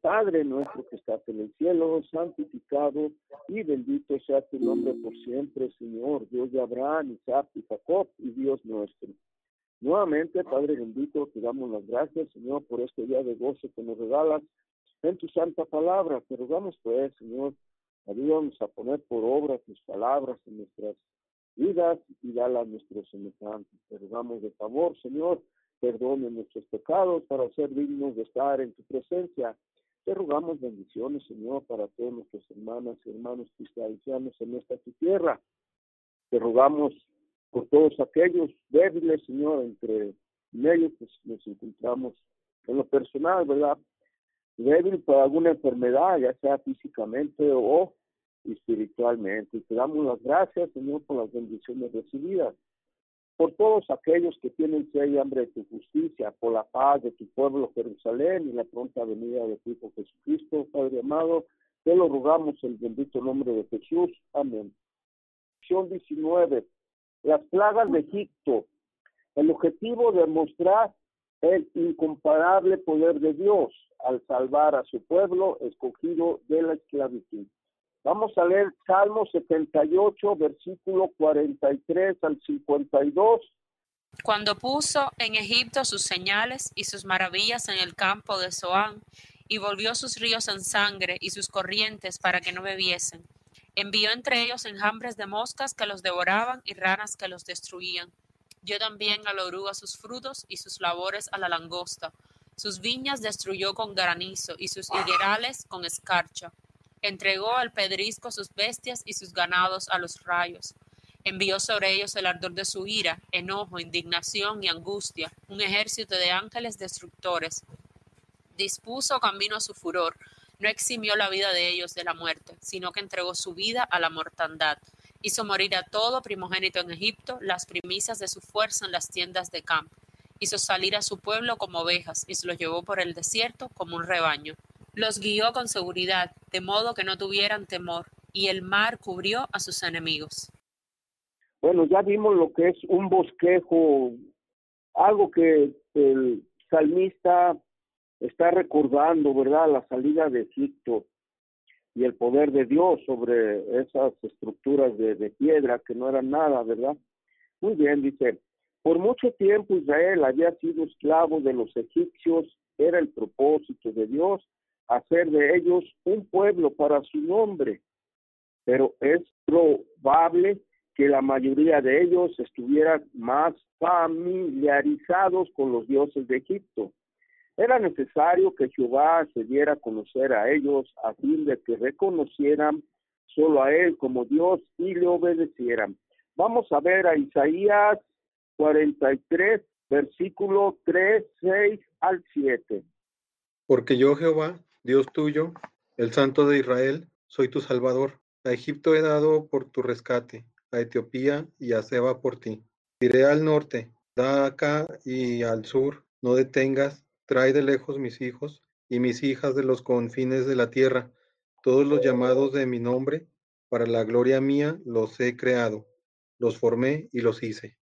Padre nuestro que estás en el cielo, santificado y bendito sea tu nombre por siempre, Señor, Dios de Abraham, Isaac y Jacob y Dios nuestro. Nuevamente, Padre bendito, te damos las gracias, Señor, por este día de gozo que nos regalas en tu santa palabra. Te rogamos, pues, Señor, ayúdanos a poner por obra tus palabras en nuestras vidas y dala a nuestros semejantes. Te rogamos de favor, Señor, perdone nuestros pecados para ser dignos de estar en tu presencia te rogamos bendiciones, Señor, para todos nuestros hermanas y hermanos cristianos en esta tu tierra. Te rogamos por todos aquellos débiles, Señor, entre ellos pues, nos encontramos en lo personal, ¿verdad? Débil por alguna enfermedad, ya sea físicamente o espiritualmente. Te damos las gracias, Señor, por las bendiciones recibidas por todos aquellos que tienen sed y hambre de tu justicia, por la paz de tu pueblo Jerusalén y la pronta venida de tu Hijo Jesucristo, Padre amado, te lo rogamos el bendito nombre de Jesús. Amén. 19. Las plagas de Egipto. El objetivo de mostrar el incomparable poder de Dios al salvar a su pueblo escogido de la esclavitud. Vamos a leer Salmo 78, versículo 43 al 52. Cuando puso en Egipto sus señales y sus maravillas en el campo de Zoán, y volvió sus ríos en sangre y sus corrientes para que no bebiesen. Envió entre ellos enjambres de moscas que los devoraban y ranas que los destruían. Dio también a la oruga sus frutos y sus labores a la langosta. Sus viñas destruyó con granizo y sus higuerales con escarcha entregó al pedrisco sus bestias y sus ganados a los rayos. Envió sobre ellos el ardor de su ira, enojo, indignación y angustia, un ejército de ángeles destructores. Dispuso camino a su furor, no eximió la vida de ellos de la muerte, sino que entregó su vida a la mortandad. Hizo morir a todo primogénito en Egipto, las primicias de su fuerza en las tiendas de campo. Hizo salir a su pueblo como ovejas y se los llevó por el desierto como un rebaño. Los guió con seguridad, de modo que no tuvieran temor, y el mar cubrió a sus enemigos. Bueno, ya vimos lo que es un bosquejo, algo que el salmista está recordando, ¿verdad? La salida de Egipto y el poder de Dios sobre esas estructuras de, de piedra que no eran nada, ¿verdad? Muy bien, dice, por mucho tiempo Israel había sido esclavo de los egipcios, era el propósito de Dios hacer de ellos un pueblo para su nombre, pero es probable que la mayoría de ellos estuvieran más familiarizados con los dioses de Egipto. Era necesario que Jehová se diera a conocer a ellos a fin de que reconocieran solo a Él como Dios y le obedecieran. Vamos a ver a Isaías 43, versículo 3, 6 al 7. Porque yo, Jehová, Dios tuyo, el Santo de Israel, soy tu Salvador. A Egipto he dado por tu rescate, a Etiopía y a Seba por ti. Iré al norte, da acá y al sur, no detengas, trae de lejos mis hijos y mis hijas de los confines de la tierra, todos los llamados de mi nombre, para la gloria mía los he creado, los formé y los hice.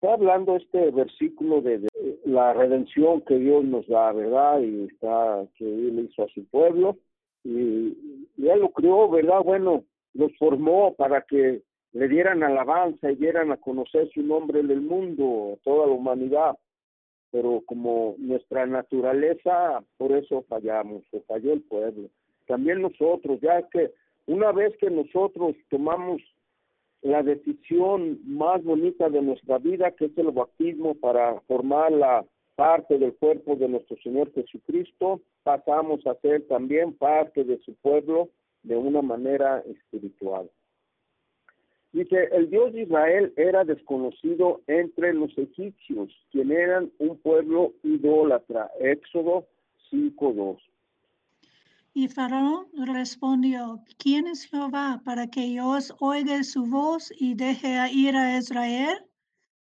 Está hablando este versículo de, la redención que Dios nos da, ¿verdad? Y está que Él hizo a su pueblo y, Él lo creó, ¿verdad? Bueno, los formó para que le dieran alabanza y dieran a conocer su nombre en el mundo, a toda la humanidad. Pero como nuestra naturaleza, por eso fallamos, se falló el pueblo. También nosotros, ya que una vez que nosotros tomamos la decisión más bonita de nuestra vida, que es el bautismo para formar la parte del cuerpo de nuestro Señor Jesucristo, pasamos a ser también parte de su pueblo de una manera espiritual. Dice, el Dios de Israel era desconocido entre los egipcios, quien eran un pueblo idólatra. Éxodo 5.2. Y Faraón respondió, ¿quién es Jehová para que yo oiga su voz y deje ir a Israel?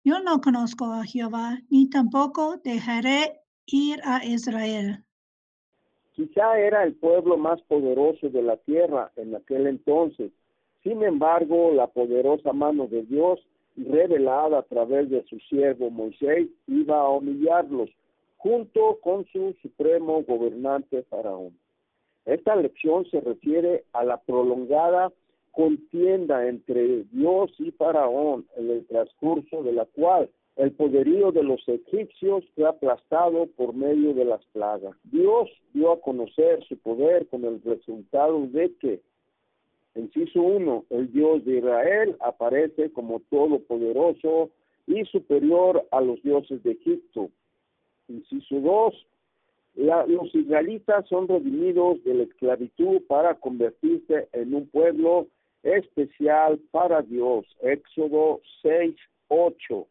Yo no conozco a Jehová, ni tampoco dejaré ir a Israel. Quizá era el pueblo más poderoso de la tierra en aquel entonces. Sin embargo, la poderosa mano de Dios, revelada a través de su siervo Moisés, iba a humillarlos junto con su supremo gobernante Faraón. Esta lección se refiere a la prolongada contienda entre Dios y Faraón en el transcurso de la cual el poderío de los egipcios fue aplastado por medio de las plagas. Dios dio a conocer su poder con el resultado de que, inciso 1, el Dios de Israel aparece como todopoderoso y superior a los dioses de Egipto. Inciso 2, los israelitas son redimidos de la esclavitud para convertirse en un pueblo especial para Dios. Éxodo 6, 8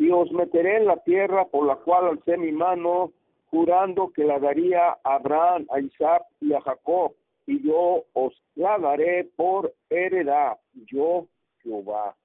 y os meteré en la tierra por la cual alcé mi mano, jurando que la daría a Abraham, a Isaac y a Jacob, y yo os la daré por heredad, yo Jehová.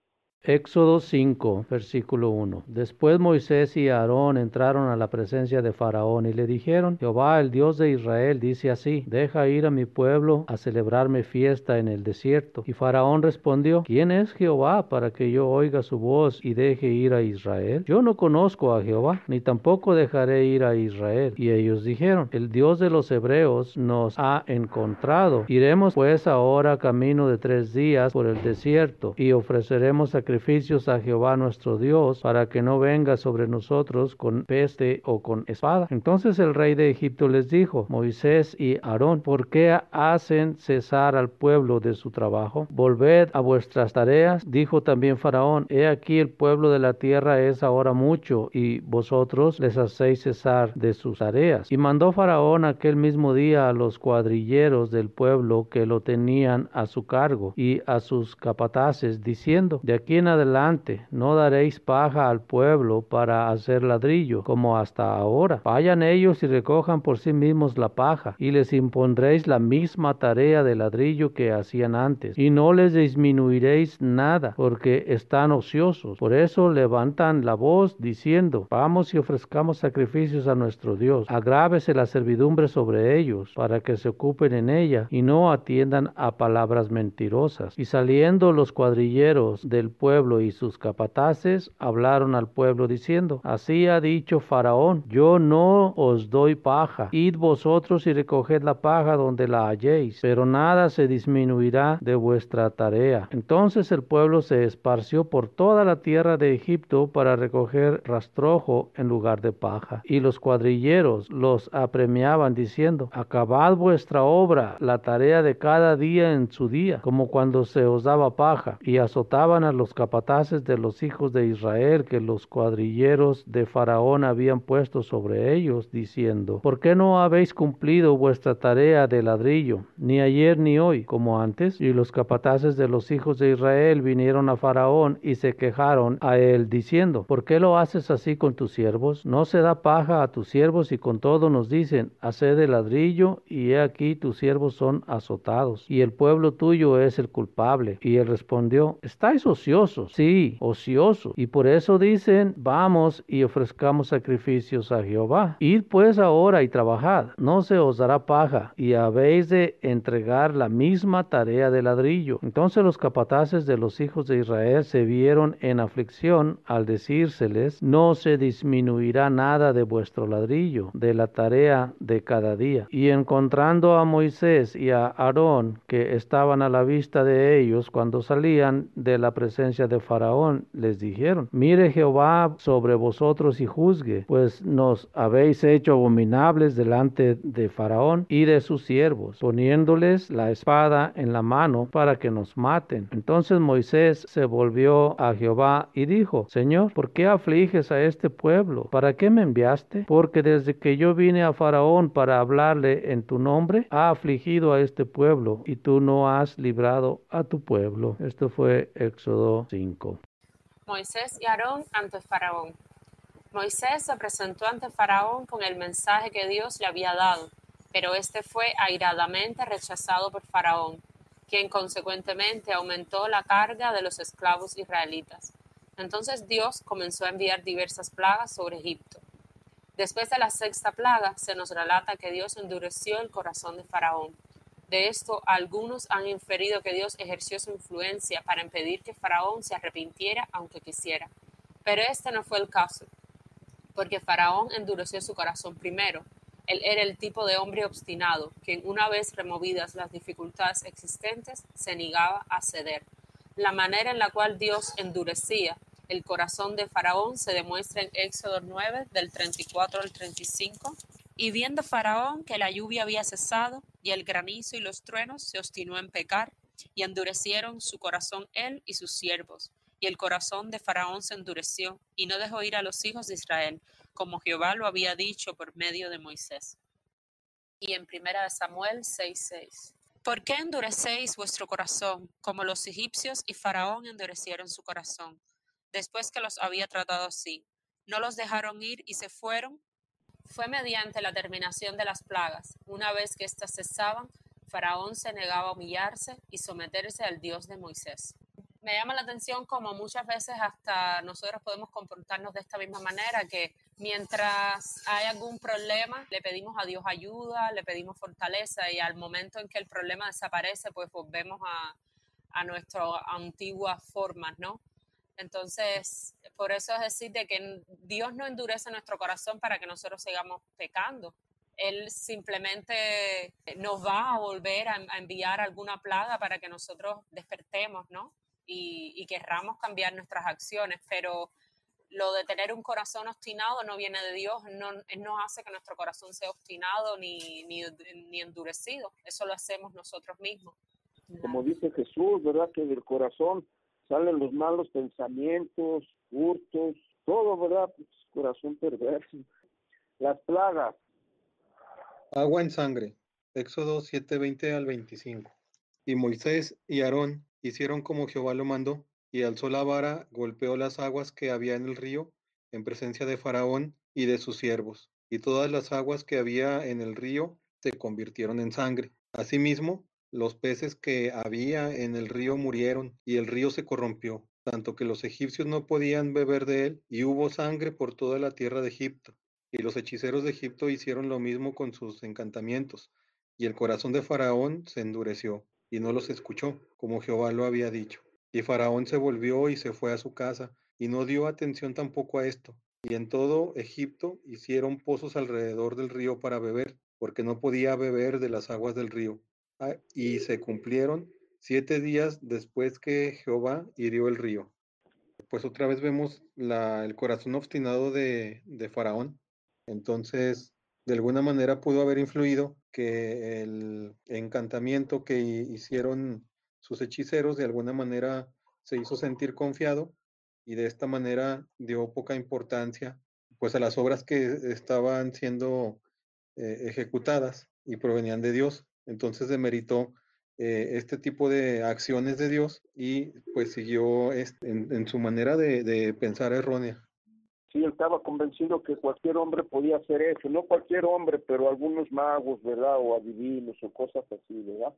Éxodo 5, versículo 1. Después Moisés y Aarón entraron a la presencia de Faraón y le dijeron, Jehová, el Dios de Israel, dice así, deja ir a mi pueblo a celebrarme fiesta en el desierto. Y Faraón respondió, ¿quién es Jehová para que yo oiga su voz y deje ir a Israel? Yo no conozco a Jehová, ni tampoco dejaré ir a Israel. Y ellos dijeron, el Dios de los hebreos nos ha encontrado. Iremos pues ahora camino de tres días por el desierto y ofreceremos sacrificios sacrificios a Jehová nuestro Dios, para que no venga sobre nosotros con peste o con espada. Entonces el rey de Egipto les dijo, Moisés y Aarón, ¿por qué hacen cesar al pueblo de su trabajo? Volved a vuestras tareas. Dijo también Faraón, he aquí el pueblo de la tierra es ahora mucho, y vosotros les hacéis cesar de sus tareas. Y mandó Faraón aquel mismo día a los cuadrilleros del pueblo que lo tenían a su cargo y a sus capataces, diciendo, de aquí en adelante no daréis paja al pueblo para hacer ladrillo, como hasta ahora. Vayan ellos y recojan por sí mismos la paja, y les impondréis la misma tarea de ladrillo que hacían antes, y no les disminuiréis nada, porque están ociosos. Por eso levantan la voz diciendo, vamos y ofrezcamos sacrificios a nuestro Dios. Agrávese la servidumbre sobre ellos, para que se ocupen en ella, y no atiendan a palabras mentirosas. Y saliendo los cuadrilleros del pueblo, y sus capataces hablaron al pueblo diciendo, así ha dicho Faraón, yo no os doy paja, id vosotros y recoged la paja donde la halléis, pero nada se disminuirá de vuestra tarea. Entonces el pueblo se esparció por toda la tierra de Egipto para recoger rastrojo en lugar de paja. Y los cuadrilleros los apremiaban diciendo, acabad vuestra obra, la tarea de cada día en su día, como cuando se os daba paja, y azotaban a los capataces de los hijos de Israel que los cuadrilleros de Faraón habían puesto sobre ellos, diciendo, ¿por qué no habéis cumplido vuestra tarea de ladrillo, ni ayer ni hoy, como antes? Y los capataces de los hijos de Israel vinieron a Faraón y se quejaron a él, diciendo, ¿por qué lo haces así con tus siervos? No se da paja a tus siervos y con todo nos dicen, haced de ladrillo y he aquí tus siervos son azotados y el pueblo tuyo es el culpable. Y él respondió, estáis ociosos sí, ocioso. Y por eso dicen, vamos y ofrezcamos sacrificios a Jehová. Id pues ahora y trabajad, no se os dará paja, y habéis de entregar la misma tarea de ladrillo. Entonces los capataces de los hijos de Israel se vieron en aflicción al decírseles, no se disminuirá nada de vuestro ladrillo, de la tarea de cada día. Y encontrando a Moisés y a Aarón, que estaban a la vista de ellos cuando salían de la presencia de Faraón, les dijeron, mire Jehová sobre vosotros y juzgue, pues nos habéis hecho abominables delante de Faraón y de sus siervos, poniéndoles la espada en la mano para que nos maten. Entonces Moisés se volvió a Jehová y dijo, Señor, ¿por qué afliges a este pueblo? ¿Para qué me enviaste? Porque desde que yo vine a Faraón para hablarle en tu nombre, ha afligido a este pueblo y tú no has librado a tu pueblo. Esto fue Éxodo Moisés y Aarón ante Faraón. Moisés se presentó ante Faraón con el mensaje que Dios le había dado, pero este fue airadamente rechazado por Faraón, quien consecuentemente aumentó la carga de los esclavos israelitas. Entonces Dios comenzó a enviar diversas plagas sobre Egipto. Después de la sexta plaga, se nos relata que Dios endureció el corazón de Faraón de esto, algunos han inferido que Dios ejerció su influencia para impedir que Faraón se arrepintiera aunque quisiera. Pero este no fue el caso, porque Faraón endureció su corazón primero, Él era el tipo de hombre obstinado, que una vez removidas las dificultades existentes, se negaba a ceder. La manera en la cual Dios endurecía el corazón de Faraón se demuestra en Éxodo 9, del 34 al 35. Y viendo Faraón que la lluvia había cesado, y el granizo y los truenos, se obstinó en pecar, y endurecieron su corazón él y sus siervos. Y el corazón de Faraón se endureció, y no dejó ir a los hijos de Israel, como Jehová lo había dicho por medio de Moisés. Y en primera de Samuel 6:6. ¿Por qué endurecéis vuestro corazón, como los egipcios y Faraón endurecieron su corazón, después que los había tratado así? No los dejaron ir y se fueron. Fue mediante la terminación de las plagas. Una vez que éstas cesaban, Faraón se negaba a humillarse y someterse al Dios de Moisés. Me llama la atención como muchas veces hasta nosotros podemos comportarnos de esta misma manera, que mientras hay algún problema, le pedimos a Dios ayuda, le pedimos fortaleza y al momento en que el problema desaparece, pues volvemos a, a nuestras antiguas formas, ¿no? Entonces, por eso es decir de que Dios no endurece nuestro corazón para que nosotros sigamos pecando. Él simplemente nos va a volver a, enviar alguna plaga para que nosotros despertemos, ¿no? Y, querramos cambiar nuestras acciones, pero lo de tener un corazón obstinado no viene de Dios, no, no hace que nuestro corazón sea obstinado ni, ni, ni endurecido, eso lo hacemos nosotros mismos. Como dice Jesús, ¿verdad? Que del corazón salen los malos pensamientos, hurtos, todo, ¿verdad? Pues, corazón perverso. Las plagas. Agua en sangre. Éxodo 7:20 al 25. Y Moisés y Aarón hicieron como Jehová lo mandó, y alzó la vara, golpeó las aguas que había en el río, en presencia de Faraón y de sus siervos, y todas las aguas que había en el río se convirtieron en sangre. Asimismo, los peces que había en el río murieron y el río se corrompió, tanto que los egipcios no podían beber de él, y hubo sangre por toda la tierra de Egipto. Y los hechiceros de Egipto hicieron lo mismo con sus encantamientos, y el corazón de Faraón se endureció, y no los escuchó, como Jehová lo había dicho. Y Faraón se volvió y se fue a su casa, y no dio atención tampoco a esto. Y en todo Egipto hicieron pozos alrededor del río para beber, porque no podía beber de las aguas del río. Ah, y se cumplieron siete días después que Jehová hirió el río. Pues otra vez vemos el corazón obstinado de, de Faraón. Entonces, de alguna manera pudo haber influido que el encantamiento que hicieron sus hechiceros de alguna manera se hizo sentir confiado y de esta manera dio poca importancia pues a las obras que estaban siendo eh, ejecutadas y provenían de Dios. Entonces demeritó eh, este tipo de acciones de Dios y pues siguió en, su manera de, pensar errónea. Sí, él estaba convencido que cualquier hombre podía hacer eso, no cualquier hombre, pero algunos magos, ¿verdad? O adivinos o cosas así, ¿verdad?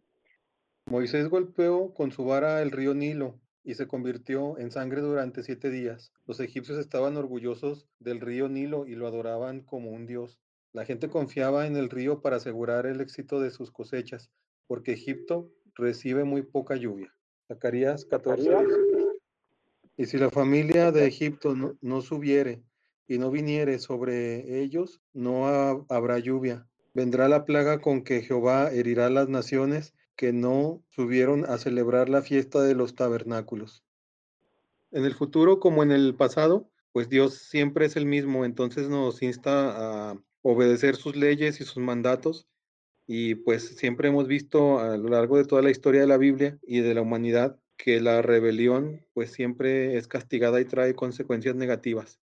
Moisés golpeó con su vara el río Nilo y se convirtió en sangre durante siete días. Los egipcios estaban orgullosos del río Nilo y lo adoraban como un dios. La gente confiaba en el río para asegurar el éxito de sus cosechas, porque Egipto recibe muy poca lluvia. Zacarías 14. Y si la familia de Egipto no, subiere y no viniere sobre ellos, no habrá lluvia. Vendrá la plaga con que Jehová herirá las naciones que no subieron a celebrar la fiesta de los tabernáculos. En el futuro como en el pasado, pues Dios siempre es el mismo, entonces nos insta a obedecer sus leyes y sus mandatos. Y pues siempre hemos visto a lo largo de toda la historia de la Biblia y de la humanidad que la rebelión pues siempre es castigada y trae consecuencias negativas.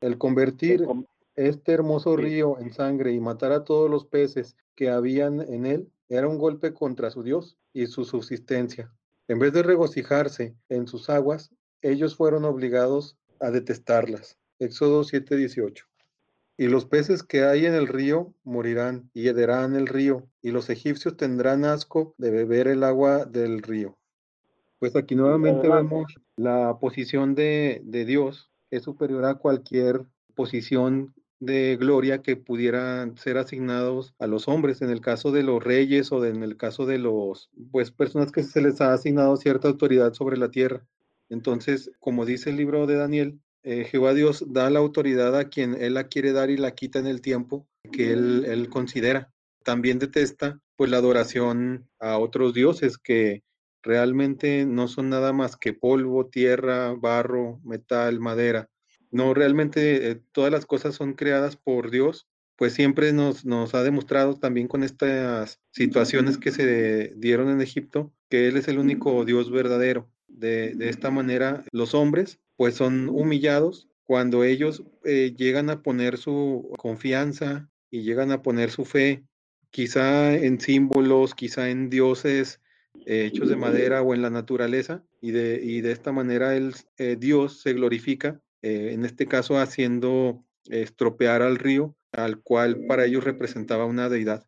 El convertir este hermoso río en sangre y matar a todos los peces que habían en él era un golpe contra su Dios y su subsistencia. En vez de regocijarse en sus aguas, ellos fueron obligados a detestarlas. Éxodo 7:18. Y los peces que hay en el río morirán y hederán el río, y los egipcios tendrán asco de beber el agua del río. Pues aquí nuevamente vemos la posición de, de Dios es superior a cualquier posición de gloria que pudieran ser asignados a los hombres, en el caso de los reyes o en el caso de los, pues, personas que se les ha asignado cierta autoridad sobre la tierra. Entonces, como dice el libro de Daniel, eh, Jehová Dios da la autoridad a quien Él la quiere dar y la quita en el tiempo, que él, él considera. También detesta pues la adoración a otros dioses que realmente no son nada más que polvo, tierra, barro, metal, madera. No, realmente eh, todas las cosas son creadas por Dios, pues siempre nos, nos ha demostrado también con estas situaciones que se dieron en Egipto, que Él es el único Dios verdadero. De, de esta manera, los hombres pues son humillados cuando ellos eh, llegan a poner su confianza y llegan a poner su fe, quizá en símbolos, quizá en dioses eh, hechos de madera o en la naturaleza, y de, y de esta manera el, eh, Dios se glorifica, en este caso haciendo estropear al río, al cual para ellos representaba una deidad.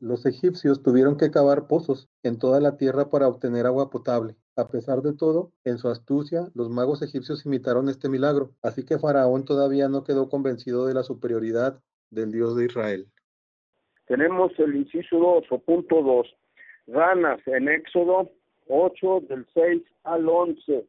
Los egipcios tuvieron que cavar pozos en toda la tierra para obtener agua potable. A pesar de todo, en su astucia, los magos egipcios imitaron este milagro, así que Faraón todavía no quedó convencido de la superioridad del Dios de Israel. Tenemos el inciso 2 o punto 2, ranas en Éxodo 8 del 6 al 11.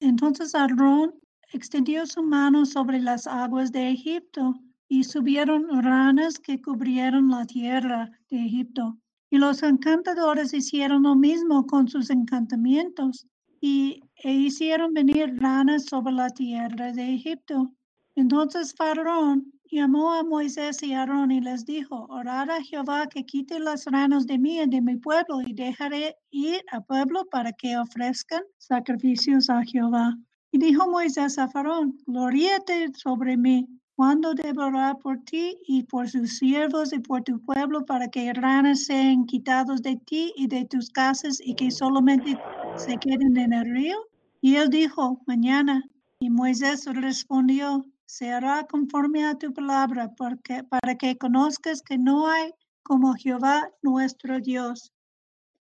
Entonces Aarón extendió su mano sobre las aguas de Egipto y subieron ranas que cubrieron la tierra de Egipto y los encantadores hicieron lo mismo con sus encantamientos y e hicieron venir ranas sobre la tierra de Egipto. Entonces Faraón llamó a Moisés y Aarón y les dijo, orad a Jehová que quite las ranas de mí y de mi pueblo y dejaré ir al pueblo para que ofrezcan sacrificios a Jehová. Y dijo Moisés a Faraón, gloríate sobre mí cuando devorará por ti y por sus siervos y por tu pueblo para que ranas sean quitados de ti y de tus casas y que solamente se queden en el río? Y él dijo, mañana. Y Moisés respondió, se hará conforme a tu palabra porque, para que conozcas que no hay como Jehová nuestro Dios.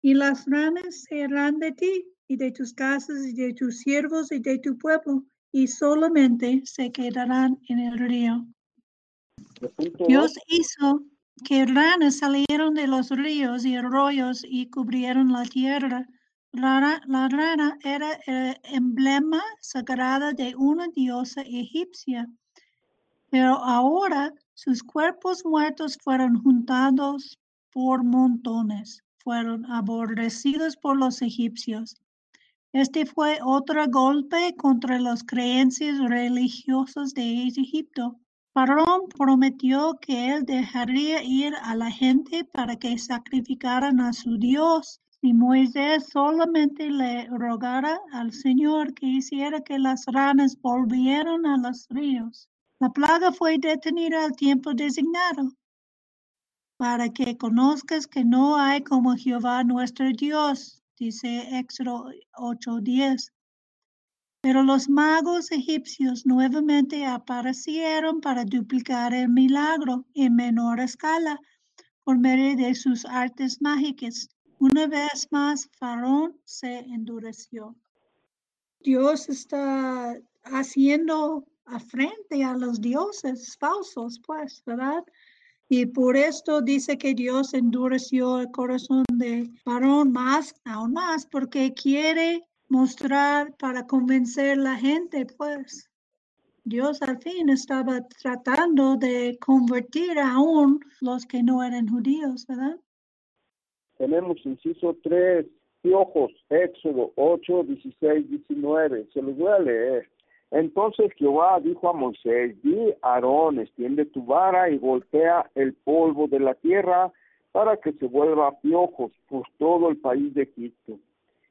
Y las ranas serán de ti y de tus casas y de tus siervos y de tu pueblo y solamente se quedarán en el río. Dios hizo que ranas salieron de los ríos y arroyos y cubrieron la tierra. La, la rana era el emblema sagrado de una diosa egipcia, pero ahora sus cuerpos muertos fueron juntados por montones, fueron aborrecidos por los egipcios. Este fue otro golpe contra las creencias religiosas de Egipto. Faraón prometió que él dejaría ir a la gente para que sacrificaran a su Dios si Moisés solamente le rogara al Señor que hiciera que las ranas volvieran a los ríos. La plaga fue detenida al tiempo designado para que conozcas que no hay como Jehová nuestro Dios, dice Éxodo 8:10. Pero los magos egipcios nuevamente aparecieron para duplicar el milagro en menor escala por medio de sus artes mágicas. Una vez más, Faraón se endureció. Dios está haciendo afrente a los dioses falsos, pues, ¿verdad? Y por esto dice que Dios endureció el corazón de Faraón más, aún más, porque quiere mostrar para convencer la gente, pues. Dios al fin estaba tratando de convertir aún los que no eran judíos, ¿verdad? Tenemos inciso 3, piojos, Éxodo 8, 16, 19. Se los voy a leer. Entonces Jehová dijo a Moisés, di Aarón, extiende tu vara y golpea el polvo de la tierra para que se vuelva piojos por todo el país de Egipto.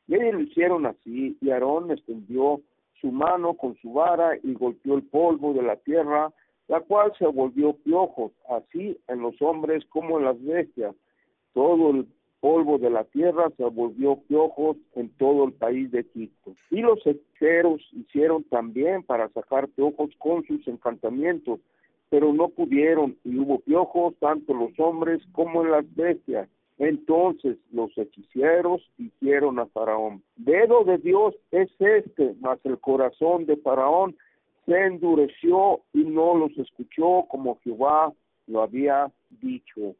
Y ellos lo hicieron así, y Aarón extendió su mano con su vara y golpeó el polvo de la tierra, la cual se volvió piojos, así en los hombres como en las bestias. Todo el polvo de la tierra se volvió piojos en todo el país de Egipto. Y los hechiceros hicieron también para sacar piojos con sus encantamientos, pero no pudieron, y hubo piojos tanto los hombres como en las bestias. Entonces los hechiceros dijeron a Faraón, dedo de Dios es este, mas el corazón de Faraón se endureció y no los escuchó como Jehová lo había dicho.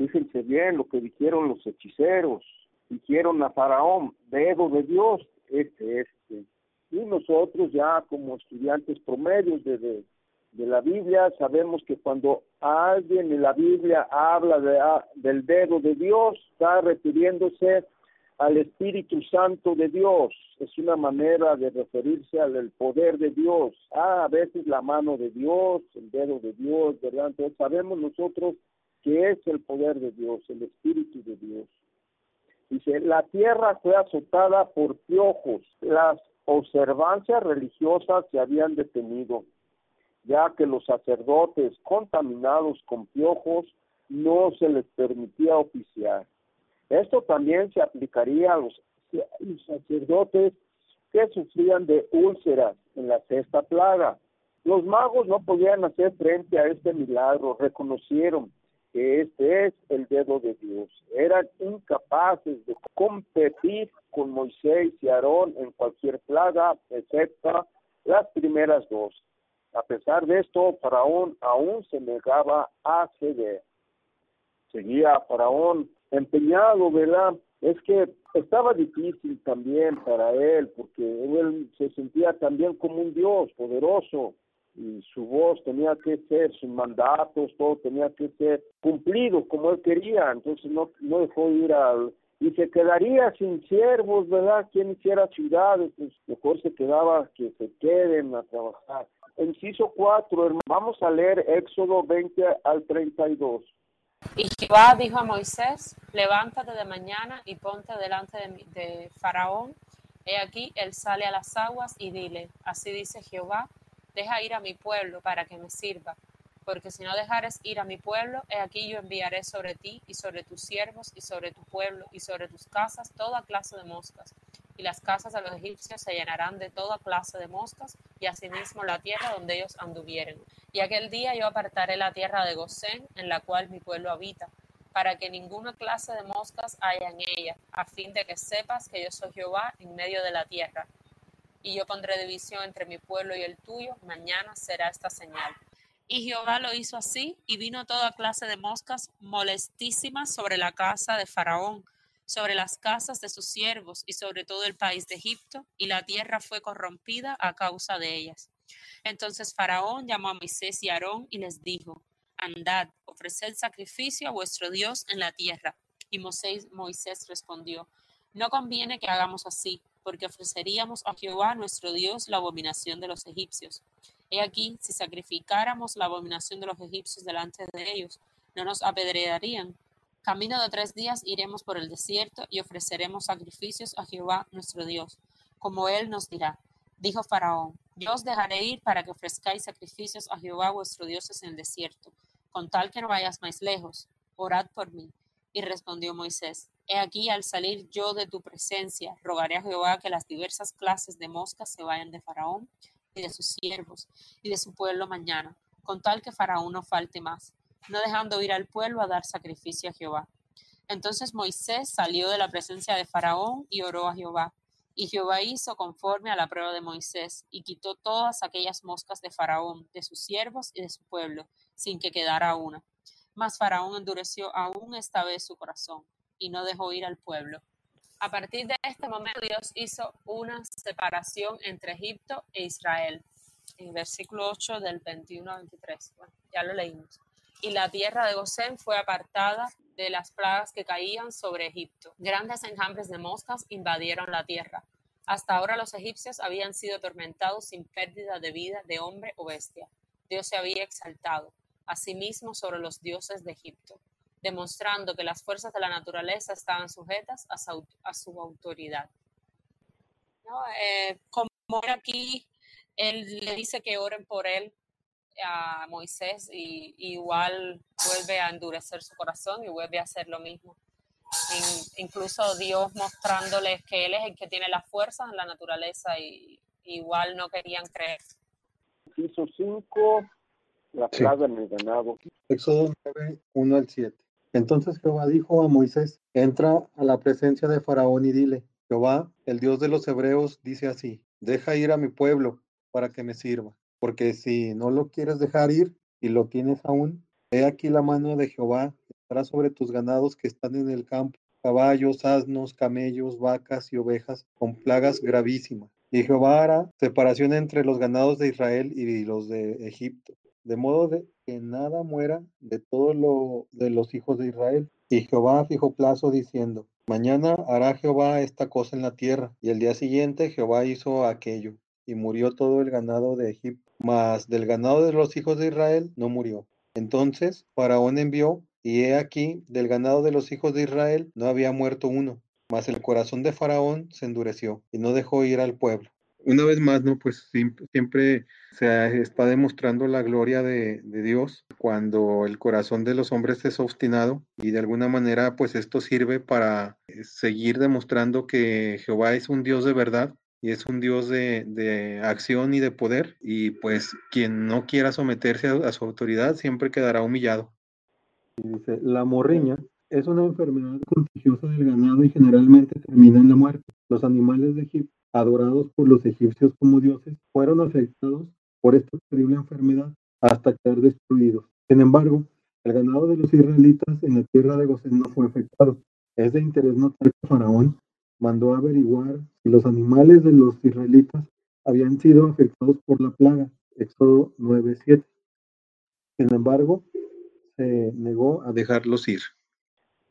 Fíjense bien lo que dijeron los hechiceros, dijeron a Faraón, dedo de Dios, este, este. Y nosotros ya como estudiantes promedios de, de, la Biblia sabemos que cuando alguien en la Biblia habla de, ah, del dedo de Dios, está refiriéndose al Espíritu Santo de Dios. Es una manera de referirse al poder de Dios. Ah, a veces la mano de Dios, el dedo de Dios, ¿verdad? Sabemos nosotros que es el poder de Dios, el Espíritu de Dios. Dice, la tierra fue azotada por piojos, las observancias religiosas se habían detenido, ya que los sacerdotes contaminados con piojos no se les permitía oficiar. Esto también se aplicaría a los, sacerdotes que sufrían de úlceras en la sexta plaga. Los magos no podían hacer frente a este milagro, reconocieron que este es el dedo de Dios. Eran incapaces de competir con Moisés y Aarón en cualquier plaga, excepto las primeras dos. A pesar de esto, Faraón aún se negaba a ceder. Seguía Faraón empeñado, ¿verdad? Es que estaba difícil también para él, porque él se sentía también como un Dios poderoso, y su voz tenía que ser, sus mandatos, todo tenía que ser cumplido como él quería, entonces no, no dejó ir al... Y se quedaría sin siervos, ¿verdad? Quien hiciera ciudades, pues mejor se quedaba que se queden a trabajar. Inciso 4, hermano, vamos a leer Éxodo 20 al 32. Y Jehová dijo a Moisés, levántate de mañana y ponte delante de, de Faraón. He aquí, él sale a las aguas y dile, así dice Jehová, deja ir a mi pueblo para que me sirva. Porque si no dejares ir a mi pueblo, he aquí yo enviaré sobre ti y sobre tus siervos y sobre tu pueblo y sobre tus casas toda clase de moscas. Y las casas de los egipcios se llenarán de toda clase de moscas y asimismo la tierra donde ellos anduvieren. Y aquel día yo apartaré la tierra de Gosén, en la cual mi pueblo habita, para que ninguna clase de moscas haya en ella, a fin de que sepas que yo soy Jehová en medio de la tierra y yo pondré división entre mi pueblo y el tuyo, mañana será esta señal. Y Jehová lo hizo así, y vino toda clase de moscas molestísimas sobre la casa de Faraón, sobre las casas de sus siervos y sobre todo el país de Egipto, y la tierra fue corrompida a causa de ellas. Entonces Faraón llamó a Moisés y Aarón y les dijo, Andad, ofreced sacrificio a vuestro Dios en la tierra. Y Moisés, Moisés respondió, No conviene que hagamos así porque ofreceríamos a Jehová nuestro Dios la abominación de los egipcios. He aquí, si sacrificáramos la abominación de los egipcios delante de ellos, no nos apedrearían. Camino de tres días iremos por el desierto y ofreceremos sacrificios a Jehová nuestro Dios, como él nos dirá. Dijo Faraón, yo os dejaré ir para que ofrezcáis sacrificios a Jehová vuestro Dios en el desierto, con tal que no vayas más lejos. Orad por mí. Y respondió Moisés, He aquí al salir yo de tu presencia, rogaré a Jehová que las diversas clases de moscas se vayan de Faraón y de sus siervos y de su pueblo mañana, con tal que Faraón no falte más, no dejando ir al pueblo a dar sacrificio a Jehová. Entonces Moisés salió de la presencia de Faraón y oró a Jehová. Y Jehová hizo conforme a la prueba de Moisés, y quitó todas aquellas moscas de Faraón, de sus siervos y de su pueblo, sin que quedara una. Mas Faraón endureció aún esta vez su corazón y no dejó ir al pueblo. A partir de este momento Dios hizo una separación entre Egipto e Israel. En versículo 8 del 21 al 23. Bueno, ya lo leímos. Y la tierra de Gosén fue apartada de las plagas que caían sobre Egipto. Grandes enjambres de moscas invadieron la tierra. Hasta ahora los egipcios habían sido atormentados sin pérdida de vida de hombre o bestia. Dios se había exaltado, asimismo, sobre los dioses de Egipto demostrando que las fuerzas de la naturaleza estaban sujetas a su, autoridad. Eh, como aquí, él le dice que oren por él a Moisés y, igual vuelve a endurecer su corazón y vuelve a hacer lo mismo. incluso Dios mostrándoles que Él es el que tiene las fuerzas en la naturaleza y igual no querían creer. Hizo cinco, la plaga en el ganado. Éxodo 9, 1 al 7. Entonces Jehová dijo a Moisés, entra a la presencia de Faraón y dile, Jehová, el Dios de los hebreos, dice así, deja ir a mi pueblo para que me sirva, porque si no lo quieres dejar ir y lo tienes aún, he aquí la mano de Jehová estará sobre tus ganados que están en el campo, caballos, asnos, camellos, vacas y ovejas, con plagas gravísimas. Y Jehová hará separación entre los ganados de Israel y los de Egipto de modo de que nada muera de todo lo de los hijos de Israel. Y Jehová fijó plazo diciendo, mañana hará Jehová esta cosa en la tierra. Y el día siguiente Jehová hizo aquello, y murió todo el ganado de Egipto. Mas del ganado de los hijos de Israel no murió. Entonces Faraón envió, y he aquí, del ganado de los hijos de Israel no había muerto uno. Mas el corazón de Faraón se endureció, y no dejó ir al pueblo una vez más, ¿no? Pues siempre se está demostrando la gloria de, Dios cuando el corazón de los hombres es obstinado y de alguna manera pues esto sirve para eh, seguir demostrando que Jehová es un Dios de verdad y es un Dios de, acción y de poder y pues quien no quiera someterse a, su autoridad siempre quedará humillado. dice, la morriña es una enfermedad contagiosa del ganado y generalmente termina en la muerte. Los animales de Egipto adorados por los egipcios como dioses, fueron afectados por esta terrible enfermedad hasta quedar destruidos. Sin embargo, el ganado de los israelitas en la tierra de Gosén no fue afectado. Es de interés notar que Faraón mandó averiguar si los animales de los israelitas habían sido afectados por la plaga. Éxodo 9:7. Sin embargo, se negó a dejarlos ir.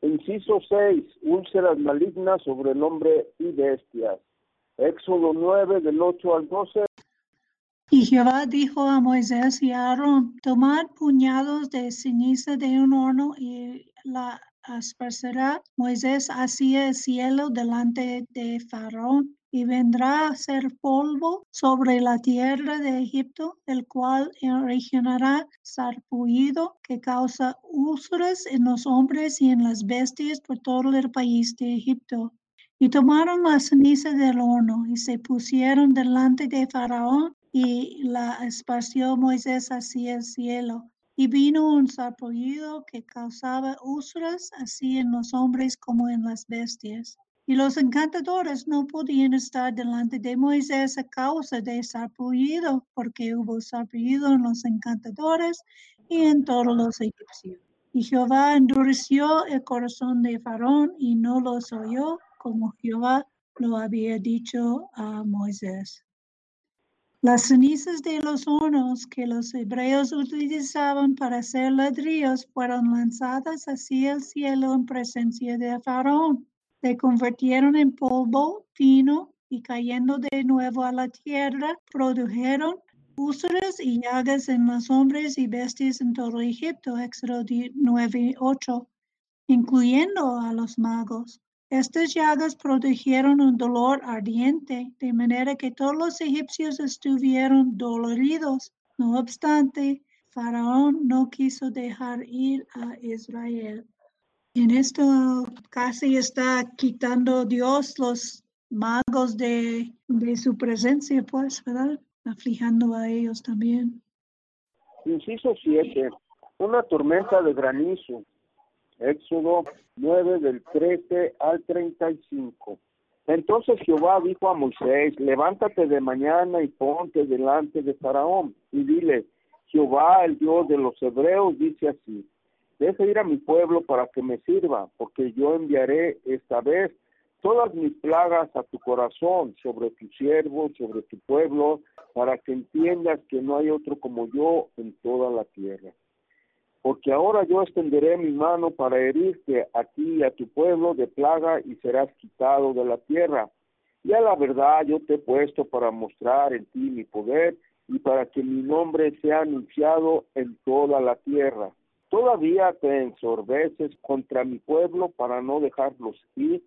Inciso 6. Úlceras malignas sobre el hombre y bestias. Éxodo 9 del 8 al 12. Y Jehová dijo a Moisés y a Aarón, tomad puñados de ceniza de un horno y la aspercerá Moisés hacia el cielo delante de Faraón y vendrá a ser polvo sobre la tierra de Egipto, el cual originará sarpullido que causa úlceras en los hombres y en las bestias por todo el país de Egipto. Y tomaron la ceniza del horno y se pusieron delante de Faraón y la esparció Moisés hacia el cielo. Y vino un sarpullido que causaba úlceras así en los hombres como en las bestias. Y los encantadores no podían estar delante de Moisés a causa de sarpullido, porque hubo sarpullido en los encantadores y en todos los egipcios. Y Jehová endureció el corazón de Faraón y no los oyó como Jehová lo había dicho a Moisés. Las cenizas de los hornos que los hebreos utilizaban para hacer ladrillos fueron lanzadas hacia el cielo en presencia de Faraón. Se convirtieron en polvo fino y cayendo de nuevo a la tierra, produjeron úlceras y llagas en los hombres y bestias en todo Egipto, Éxodo 9, 8, incluyendo a los magos. Estas llagas produjeron un dolor ardiente, de manera que todos los egipcios estuvieron doloridos. No obstante, Faraón no quiso dejar ir a Israel. En esto casi está quitando Dios los magos de, de su presencia, pues, ¿verdad? Aflijando a ellos también. Inciso 7. Una tormenta de granizo Éxodo 9 del 13 al 35. Entonces Jehová dijo a Moisés, levántate de mañana y ponte delante de Faraón y dile, Jehová, el Dios de los hebreos, dice así, deja ir a mi pueblo para que me sirva, porque yo enviaré esta vez todas mis plagas a tu corazón, sobre tu siervo, sobre tu pueblo, para que entiendas que no hay otro como yo en toda la tierra porque ahora yo extenderé mi mano para herirte a ti y a tu pueblo de plaga y serás quitado de la tierra. Y a la verdad yo te he puesto para mostrar en ti mi poder y para que mi nombre sea anunciado en toda la tierra. Todavía te ensorbeces contra mi pueblo para no dejarlos ir.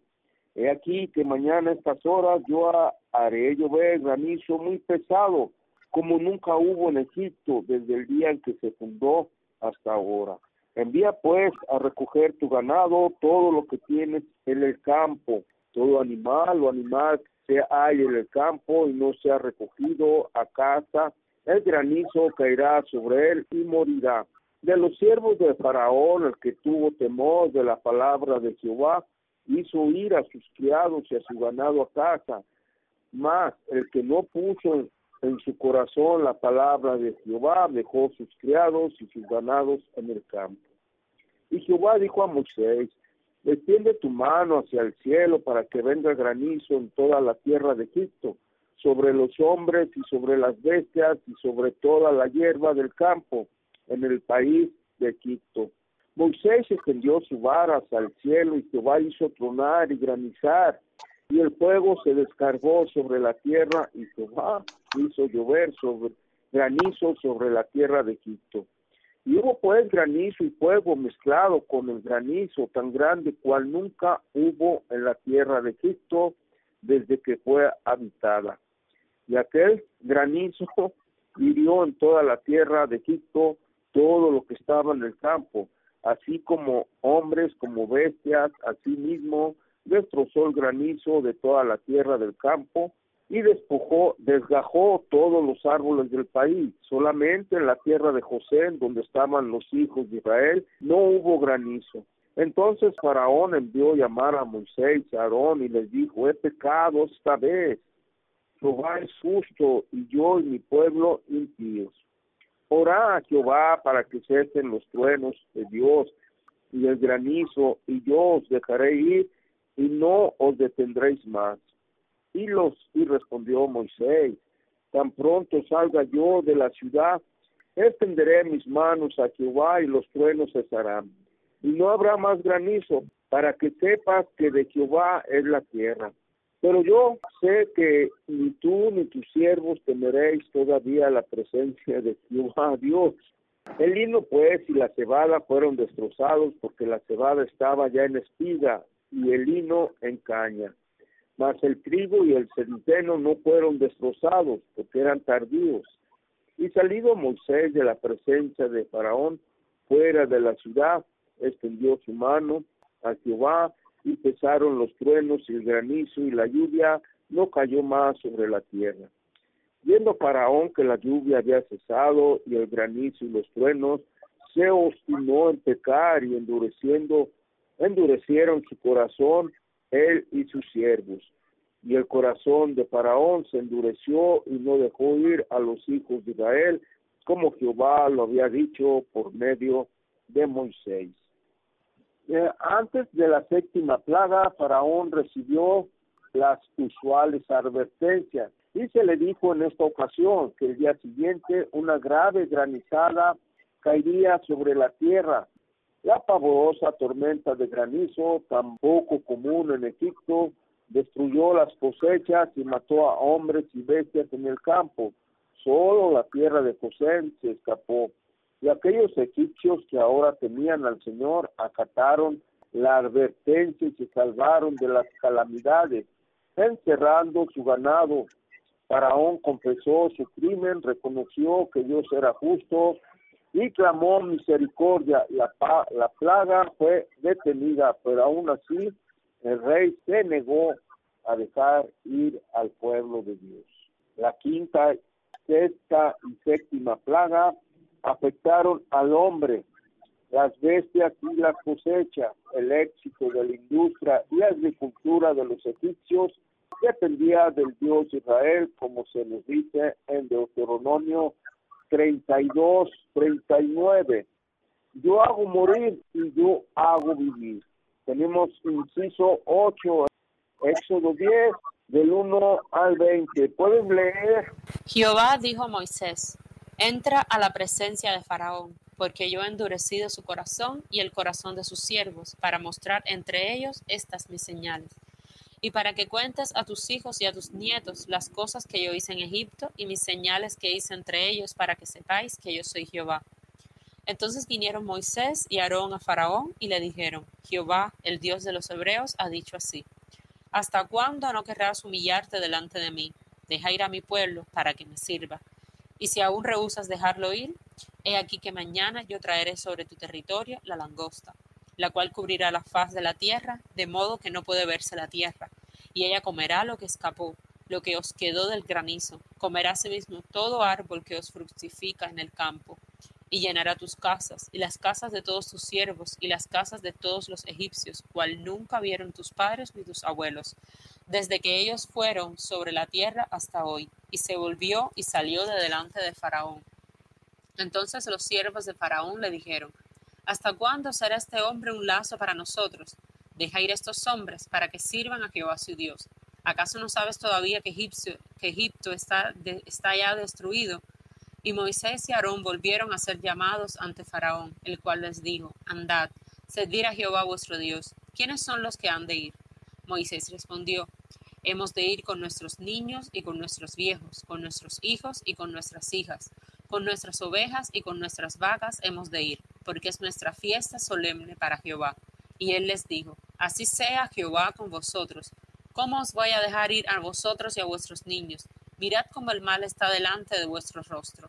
He aquí que mañana a estas horas yo haré llover granizo muy pesado, como nunca hubo en Egipto desde el día en que se fundó hasta ahora. Envía pues a recoger tu ganado, todo lo que tienes en el campo, todo animal o animal que hay en el campo y no sea recogido a casa, el granizo caerá sobre él y morirá. De los siervos de Faraón, el que tuvo temor de la palabra de Jehová, hizo ir a sus criados y a su ganado a casa. Mas el que no puso en su corazón la palabra de Jehová, dejó sus criados y sus ganados en el campo. Y Jehová dijo a Moisés, extiende tu mano hacia el cielo para que venga granizo en toda la tierra de Egipto, sobre los hombres y sobre las bestias y sobre toda la hierba del campo en el país de Egipto. Moisés extendió su vara hasta el cielo y Jehová hizo tronar y granizar y el fuego se descargó sobre la tierra y Jehová hizo llover sobre granizo sobre la tierra de Egipto. Y hubo pues granizo y fuego mezclado con el granizo tan grande cual nunca hubo en la tierra de Egipto desde que fue habitada. Y aquel granizo hirió en toda la tierra de Egipto todo lo que estaba en el campo, así como hombres, como bestias, así mismo destrozó el granizo de toda la tierra del campo y despojó, desgajó todos los árboles del país. Solamente en la tierra de José, donde estaban los hijos de Israel, no hubo granizo. Entonces Faraón envió llamar a Moisés y a Aarón y les dijo, he pecado esta vez. Jehová es justo y yo y mi pueblo impíos. Orá a Jehová para que cesen los truenos de Dios y el granizo, y yo os dejaré ir y no os detendréis más. Y los y respondió Moisés, tan pronto salga yo de la ciudad, extenderé mis manos a Jehová y los truenos cesarán. Y no habrá más granizo, para que sepas que de Jehová es la tierra. Pero yo sé que ni tú ni tus siervos temeréis todavía la presencia de Jehová Dios. El lino pues y la cebada fueron destrozados porque la cebada estaba ya en espiga y el lino en caña. Mas el trigo y el centeno no fueron destrozados porque eran tardíos. Y salido Moisés de la presencia de Faraón fuera de la ciudad, extendió su mano a Jehová y cesaron los truenos y el granizo y la lluvia no cayó más sobre la tierra. Viendo Faraón que la lluvia había cesado y el granizo y los truenos, se obstinó en pecar y endureciendo endurecieron su corazón él y sus siervos. Y el corazón de Faraón se endureció y no dejó ir a los hijos de Israel, como Jehová lo había dicho por medio de Moisés. Eh, antes de la séptima plaga, Faraón recibió las usuales advertencias y se le dijo en esta ocasión que el día siguiente una grave granizada caería sobre la tierra la pavorosa tormenta de granizo, tan poco común en Egipto, destruyó las cosechas y mató a hombres y bestias en el campo. Solo la tierra de José se escapó. Y aquellos egipcios que ahora temían al Señor acataron la advertencia y se salvaron de las calamidades, encerrando su ganado. Faraón confesó su crimen, reconoció que Dios era justo y clamó misericordia. La, la plaga fue detenida, pero aún así el rey se negó a dejar ir al pueblo de Dios. La quinta, sexta y séptima plaga afectaron al hombre, las bestias y las cosechas, el éxito de la industria y la agricultura de los egipcios dependía del Dios Israel, como se nos dice en Deuteronomio 32, 39. Yo hago morir y yo hago vivir. Tenemos inciso 8, Éxodo 10, del 1 al 20. ¿Pueden leer? Jehová dijo a Moisés, entra a la presencia de Faraón, porque yo he endurecido su corazón y el corazón de sus siervos, para mostrar entre ellos estas mis señales y para que cuentes a tus hijos y a tus nietos las cosas que yo hice en Egipto y mis señales que hice entre ellos para que sepáis que yo soy Jehová. Entonces vinieron Moisés y Aarón a Faraón y le dijeron, Jehová, el Dios de los hebreos, ha dicho así, ¿hasta cuándo no querrás humillarte delante de mí? Deja ir a mi pueblo para que me sirva. Y si aún rehusas dejarlo ir, he aquí que mañana yo traeré sobre tu territorio la langosta, la cual cubrirá la faz de la tierra, de modo que no puede verse la tierra, y ella comerá lo que escapó, lo que os quedó del granizo, comerá asimismo todo árbol que os fructifica en el campo, y llenará tus casas, y las casas de todos tus siervos, y las casas de todos los egipcios, cual nunca vieron tus padres ni tus abuelos, desde que ellos fueron sobre la tierra hasta hoy. Y se volvió y salió de delante de Faraón. Entonces los siervos de Faraón le dijeron, ¿Hasta cuándo será este hombre un lazo para nosotros? Deja ir a estos hombres para que sirvan a Jehová su Dios. ¿Acaso no sabes todavía que Egipto, está ya destruido? Y Moisés y Aarón volvieron a ser llamados ante Faraón, el cual les dijo, Andad, servir a Jehová vuestro Dios. ¿Quiénes son los que han de ir? Moisés respondió, Hemos de ir con nuestros niños y con nuestros viejos, con nuestros hijos y con nuestras hijas, con nuestras ovejas y con nuestras vacas hemos de ir, porque es nuestra fiesta solemne para Jehová. Y él les dijo, Así sea Jehová con vosotros. ¿Cómo os voy a dejar ir a vosotros y a vuestros niños? Mirad cómo el mal está delante de vuestro rostro.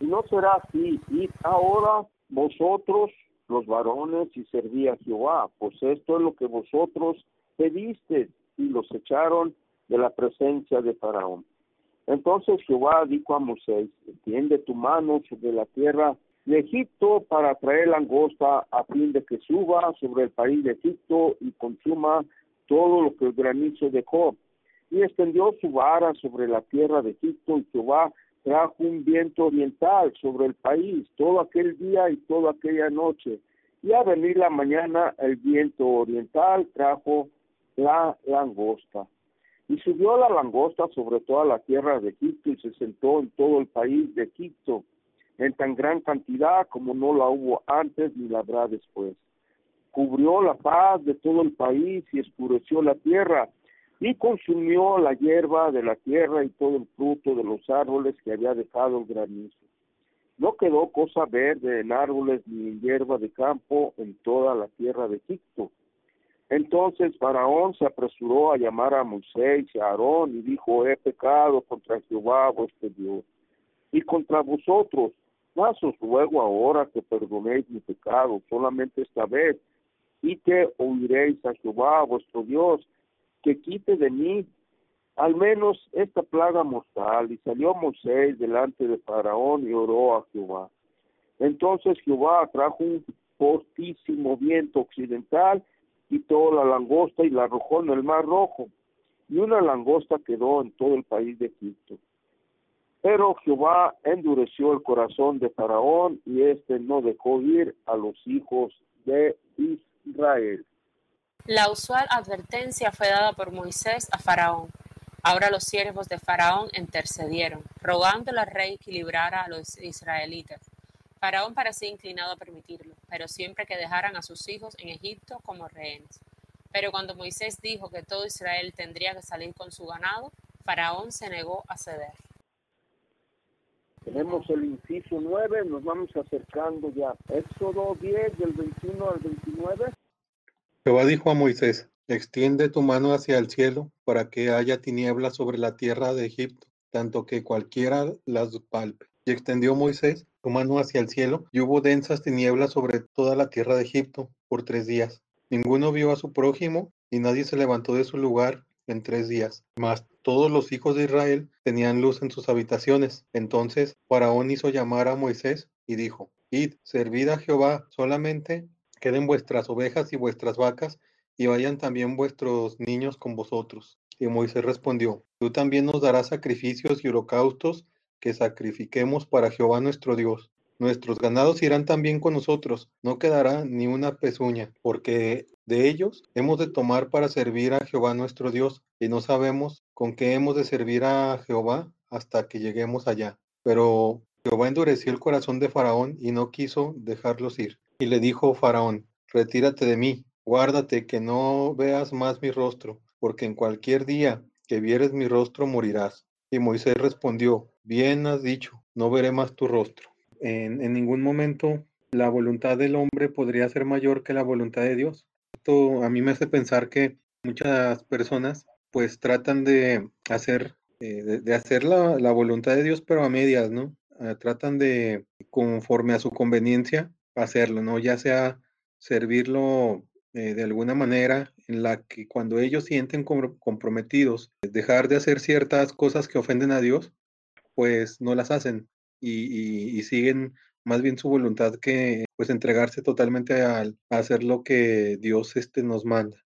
No será así, id ahora vosotros los varones y serví a Jehová, pues esto es lo que vosotros pediste y los echaron de la presencia de Faraón. Entonces Jehová dijo a Moisés, extiende tu mano sobre la tierra de Egipto para traer langosta a fin de que suba sobre el país de Egipto y consuma todo lo que el granizo dejó. Y extendió su vara sobre la tierra de Egipto y Jehová trajo un viento oriental sobre el país todo aquel día y toda aquella noche. Y a venir la mañana el viento oriental trajo la langosta. Y subió la langosta sobre toda la tierra de Egipto y se sentó en todo el país de Egipto, en tan gran cantidad como no la hubo antes ni la habrá después. Cubrió la paz de todo el país y escureció la tierra, y consumió la hierba de la tierra y todo el fruto de los árboles que había dejado el granizo. No quedó cosa verde en árboles ni en hierba de campo en toda la tierra de Egipto entonces Faraón se apresuró a llamar a Moisés y a Aarón y dijo, he pecado contra Jehová vuestro Dios y contra vosotros. Mas os ruego ahora que perdonéis mi pecado solamente esta vez y que oiréis a Jehová vuestro Dios que quite de mí al menos esta plaga mortal. Y salió Moisés delante de Faraón y oró a Jehová. Entonces Jehová trajo un fortísimo viento occidental quitó la langosta y la arrojó en el mar rojo, y una langosta quedó en todo el país de Egipto. Pero Jehová endureció el corazón de Faraón y éste no dejó ir a los hijos de Israel. La usual advertencia fue dada por Moisés a Faraón. Ahora los siervos de Faraón intercedieron, rogando al rey que librara a los israelitas. Faraón parecía inclinado a permitirlo, pero siempre que dejaran a sus hijos en Egipto como rehenes. Pero cuando Moisés dijo que todo Israel tendría que salir con su ganado, Faraón se negó a ceder. Tenemos el inciso 9, nos vamos acercando ya. Éxodo 10, del 21 al 29. Jehová dijo a Moisés, extiende tu mano hacia el cielo para que haya tinieblas sobre la tierra de Egipto, tanto que cualquiera las palpe. Y extendió Moisés su mano hacia el cielo, y hubo densas tinieblas sobre toda la tierra de Egipto por tres días. Ninguno vio a su prójimo, y nadie se levantó de su lugar en tres días. Mas todos los hijos de Israel tenían luz en sus habitaciones. Entonces Faraón hizo llamar a Moisés y dijo, Id, servid a Jehová, solamente queden vuestras ovejas y vuestras vacas, y vayan también vuestros niños con vosotros. Y Moisés respondió, Tú también nos darás sacrificios y holocaustos que sacrifiquemos para Jehová nuestro Dios. Nuestros ganados irán también con nosotros, no quedará ni una pezuña, porque de ellos hemos de tomar para servir a Jehová nuestro Dios, y no sabemos con qué hemos de servir a Jehová hasta que lleguemos allá. Pero Jehová endureció el corazón de Faraón y no quiso dejarlos ir. Y le dijo Faraón, retírate de mí, guárdate que no veas más mi rostro, porque en cualquier día que vieres mi rostro morirás. Y Moisés respondió, bien has dicho, no veré más tu rostro. En, ningún momento la voluntad del hombre podría ser mayor que la voluntad de Dios. Esto a mí me hace pensar que muchas personas pues tratan de hacer, eh, de, hacer la, la, voluntad de Dios pero a medias, ¿no? Ah, tratan de, conforme a su conveniencia, hacerlo, ¿no? Ya sea servirlo eh, de alguna manera en la que cuando ellos sienten comprometidos dejar de hacer ciertas cosas que ofenden a Dios, pues no las hacen y, siguen más bien su voluntad que pues entregarse totalmente a, a hacer lo que Dios este, nos manda.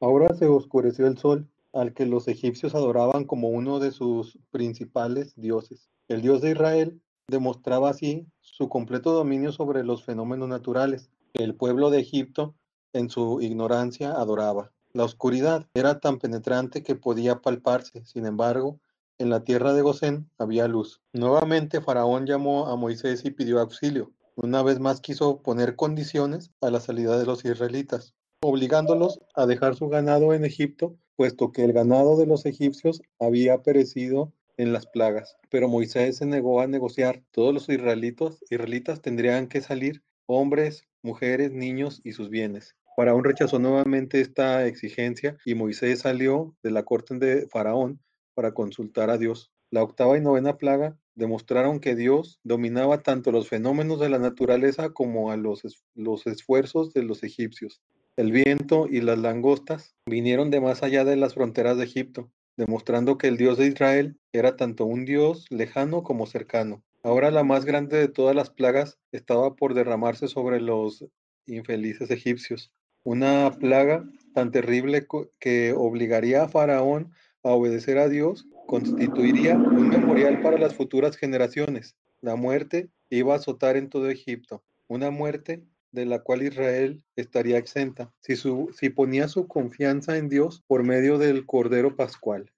Ahora se oscureció el sol al que los egipcios adoraban como uno de sus principales dioses. El Dios de Israel demostraba así su completo dominio sobre los fenómenos naturales el pueblo de Egipto en su ignorancia adoraba. La oscuridad era tan penetrante que podía palparse. Sin embargo, en la tierra de Gosén había luz. Nuevamente Faraón llamó a Moisés y pidió auxilio. Una vez más quiso poner condiciones a la salida de los israelitas, obligándolos a dejar su ganado en Egipto, puesto que el ganado de los egipcios había perecido en las plagas. Pero Moisés se negó a negociar. Todos los israelitas tendrían que salir, hombres, mujeres, niños y sus bienes. Faraón rechazó nuevamente esta exigencia y Moisés salió de la corte de Faraón para consultar a Dios. La octava y novena plaga demostraron que Dios dominaba tanto los fenómenos de la naturaleza como a los, los esfuerzos de los egipcios. El viento y las langostas vinieron de más allá de las fronteras de Egipto, demostrando que el Dios de Israel era tanto un Dios lejano como cercano. Ahora la más grande de todas las plagas estaba por derramarse sobre los infelices egipcios. Una plaga tan terrible que obligaría a Faraón a obedecer a Dios constituiría un memorial para las futuras generaciones. La muerte iba a azotar en todo Egipto, una muerte de la cual Israel estaría exenta si, si ponía su confianza en Dios por medio del Cordero Pascual.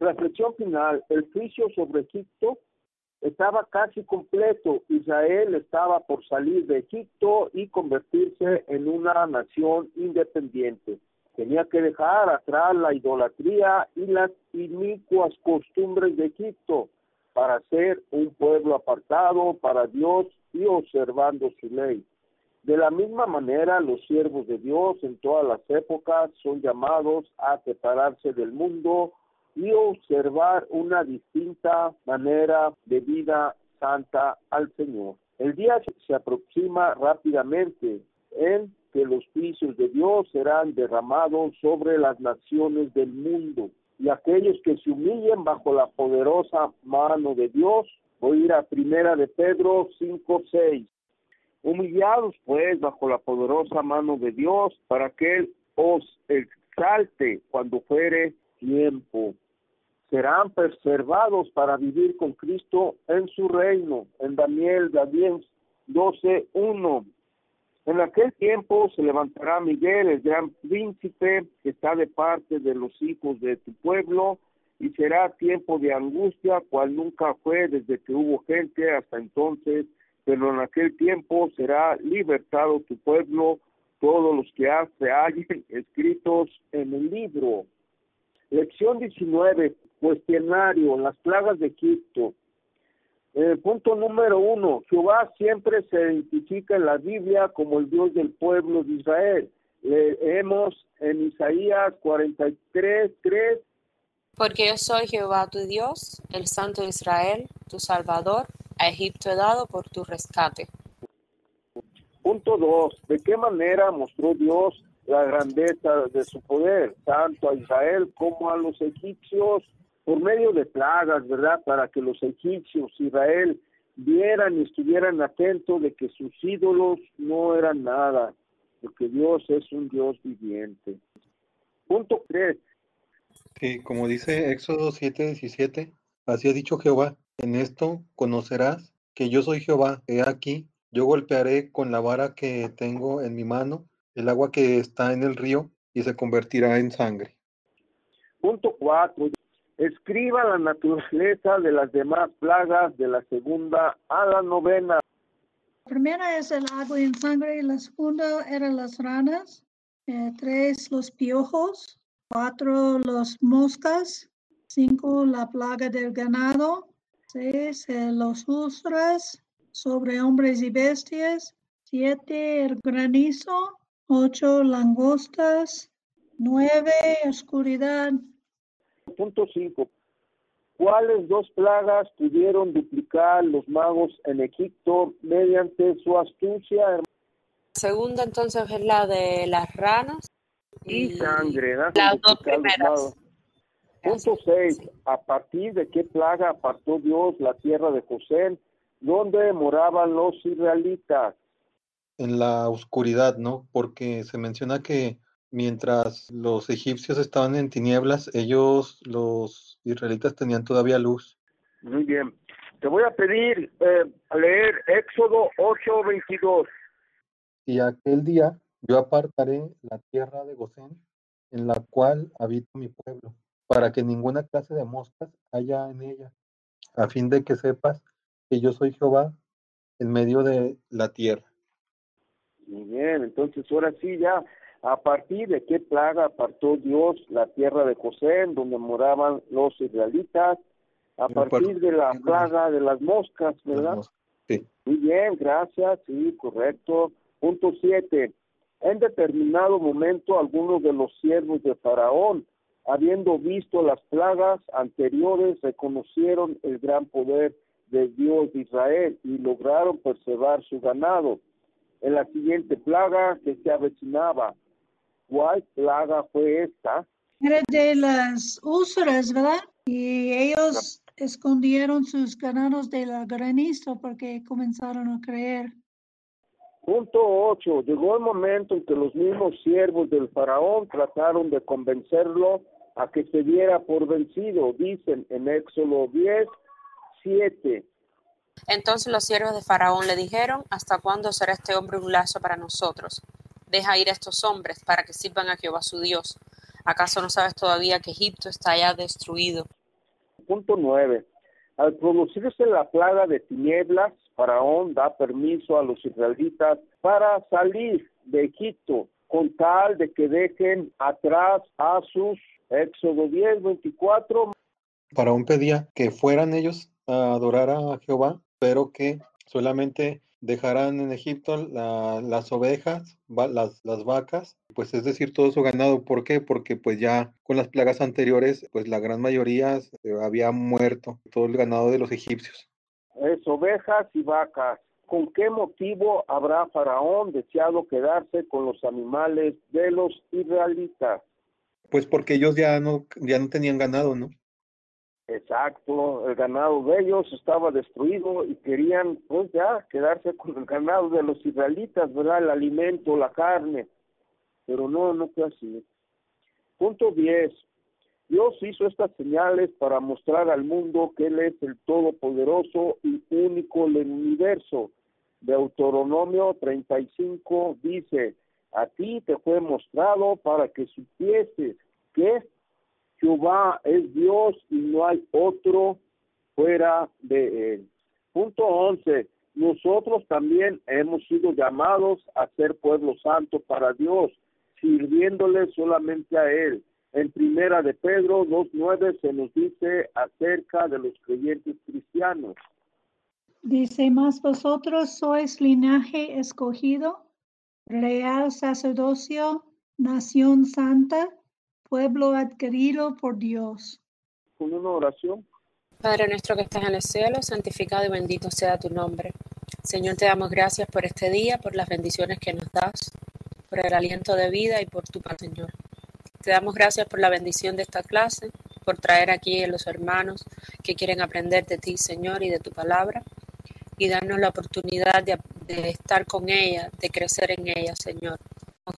Reflexión final. El juicio sobre Egipto estaba casi completo. Israel estaba por salir de Egipto y convertirse en una nación independiente. Tenía que dejar atrás la idolatría y las inicuas costumbres de Egipto para ser un pueblo apartado para Dios y observando su ley. De la misma manera, los siervos de Dios en todas las épocas son llamados a separarse del mundo y observar una distinta manera de vida santa al Señor. El día se aproxima rápidamente en que los juicios de Dios serán derramados sobre las naciones del mundo y aquellos que se humillen bajo la poderosa mano de Dios. Voy a ir a primera de Pedro 5, 6. Humillados pues bajo la poderosa mano de Dios para que Él os exalte cuando fuere tiempo. Serán preservados para vivir con Cristo en su reino. En Daniel, Daniel 12, 1. En aquel tiempo se levantará Miguel, el gran príncipe, que está de parte de los hijos de tu pueblo, y será tiempo de angustia, cual nunca fue desde que hubo gente hasta entonces, pero en aquel tiempo será libertado tu pueblo, todos los que se hallen escritos en el libro. Lección 19, cuestionario, las plagas de Egipto. Eh, punto número uno, Jehová siempre se identifica en la Biblia como el Dios del pueblo de Israel. Leemos en Isaías 43, 3. Porque yo soy Jehová tu Dios, el Santo de Israel, tu Salvador, a Egipto he dado por tu rescate. Punto dos, ¿de qué manera mostró Dios la grandeza de su poder, tanto a Israel como a los egipcios? Por medio de plagas, ¿verdad? Para que los egipcios, Israel, vieran y estuvieran atentos de que sus ídolos no eran nada, porque Dios es un Dios viviente. Punto 3. Sí, como dice Éxodo 7:17, así ha dicho Jehová, en esto conocerás que yo soy Jehová, he aquí, yo golpearé con la vara que tengo en mi mano el agua que está en el río y se convertirá en sangre. Punto 4 escriba la naturaleza de las demás plagas de la segunda a la novena. La primera es el agua en sangre, la segunda eran las ranas, eh, tres los piojos, cuatro los moscas, cinco la plaga del ganado, seis eh, los ustras sobre hombres y bestias, siete el granizo, ocho langostas, nueve oscuridad Punto 5. ¿Cuáles dos plagas pudieron duplicar los magos en Egipto mediante su astucia? Segunda entonces es la de las ranas. Y, sangre. Las dos primeras. Punto 6. ¿A partir de qué plaga apartó Dios la tierra de José? ¿Dónde moraban los israelitas? En la oscuridad, ¿no? Porque se menciona que mientras los egipcios estaban en tinieblas, ellos, los israelitas, tenían todavía luz. Muy bien. Te voy a pedir eh, leer Éxodo 8:22. Y aquel día Yo apartaré la tierra de Gosén, en la cual habita mi pueblo, para que ninguna clase de moscas haya en ella, a fin de que sepas que yo soy Jehová en medio de la tierra. Muy bien, entonces ahora sí ya, a partir de qué plaga apartó Dios la tierra de José, donde moraban los israelitas, a partir de la plaga de las moscas, ¿verdad? Sí. Muy bien, gracias, sí, correcto. Punto siete. En determinado momento, algunos de los siervos de Faraón, habiendo visto las plagas anteriores, reconocieron el gran poder de Dios de Israel y lograron preservar su ganado. En la siguiente plaga que se avecinaba, ¿cuál plaga fue esta? Era de las úlceras, ¿verdad? Y ellos escondieron sus ganados de la granizo porque comenzaron a creer. Punto 8. Llegó el momento en que los mismos siervos del faraón trataron de convencerlo a que se diera por vencido. Dicen en Éxodo 10, 7. Entonces los siervos de Faraón le dijeron, ¿hasta cuándo será este hombre un lazo para nosotros? Deja ir a estos hombres para que sirvan a Jehová su Dios. ¿Acaso no sabes todavía que Egipto está ya destruido? Punto 9. Al producirse la plaga de tinieblas, Faraón da permiso a los israelitas para salir de Egipto con tal de que dejen atrás a sus Éxodo 10, 24. Faraón pedía que fueran ellos a adorar a Jehová, pero que solamente dejaran en Egipto la- las ovejas, va- las, las vacas, pues es decir, todo su ganado. ¿Por qué? Porque pues ya con las plagas anteriores, pues la gran mayoría eh, había muerto, todo el ganado de los egipcios. Es ovejas y vacas. ¿Con qué motivo habrá Faraón deseado quedarse con los animales de los israelitas? Pues porque ellos ya no, ya no tenían ganado, ¿no? Exacto, el ganado de ellos estaba destruido y querían pues ya quedarse con el ganado de los israelitas, ¿verdad? El alimento, la carne. Pero no, no fue así. Punto 10. Dios hizo estas señales para mostrar al mundo que Él es el Todopoderoso y único en el universo. Deuteronomio 35 dice, a ti te fue mostrado para que supieses que Jehová es Dios y no hay otro fuera de él. Punto 11. Nosotros también hemos sido llamados a ser pueblo santo para Dios, sirviéndole solamente a Él. En primera de Pedro 2.9 se nos dice acerca de los creyentes cristianos. Dice, más vosotros sois linaje escogido, real sacerdocio, nación santa, pueblo adquirido por Dios. Con una oración. Padre nuestro que estás en el cielo, santificado y bendito sea tu nombre. Señor, te damos gracias por este día, por las bendiciones que nos das, por el aliento de vida y por tu paz, Señor. Te damos gracias por la bendición de esta clase, por traer aquí a los hermanos que quieren aprender de ti, Señor, y de tu palabra, y darnos la oportunidad de, de estar con ella, de crecer en ella, Señor.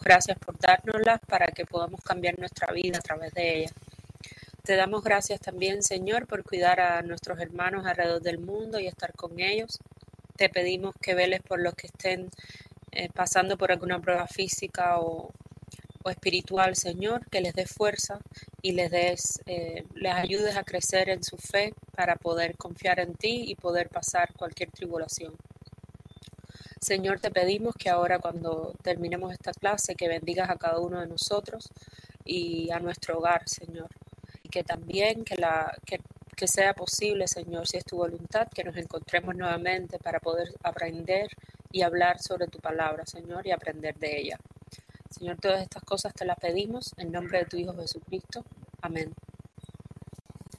Gracias por dárnosla para que podamos cambiar nuestra vida a través de ella. Te damos gracias también, Señor, por cuidar a nuestros hermanos alrededor del mundo y estar con ellos. Te pedimos que veles por los que estén eh, pasando por alguna prueba física o, o, espiritual, Señor, que les des fuerza y les des, eh, les ayudes a crecer en su fe para poder confiar en ti y poder pasar cualquier tribulación. Señor, te pedimos que ahora cuando terminemos esta clase, que bendigas a cada uno de nosotros y a nuestro hogar, Señor. Y que también que, la, que, que sea posible, Señor, si es tu voluntad, que nos encontremos nuevamente para poder aprender y hablar sobre tu palabra, Señor, y aprender de ella. Señor, todas estas cosas te las pedimos en nombre de tu Hijo Jesucristo. Amén.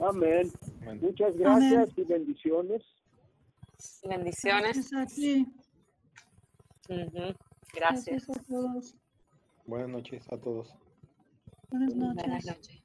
Amén. Amén. Muchas gracias Amén. y bendiciones. Bendiciones. Gracias a ti. Uh -huh. Gracias Gracias. a todos. Buenas noches a todos. Buenas noches. Buenas noches.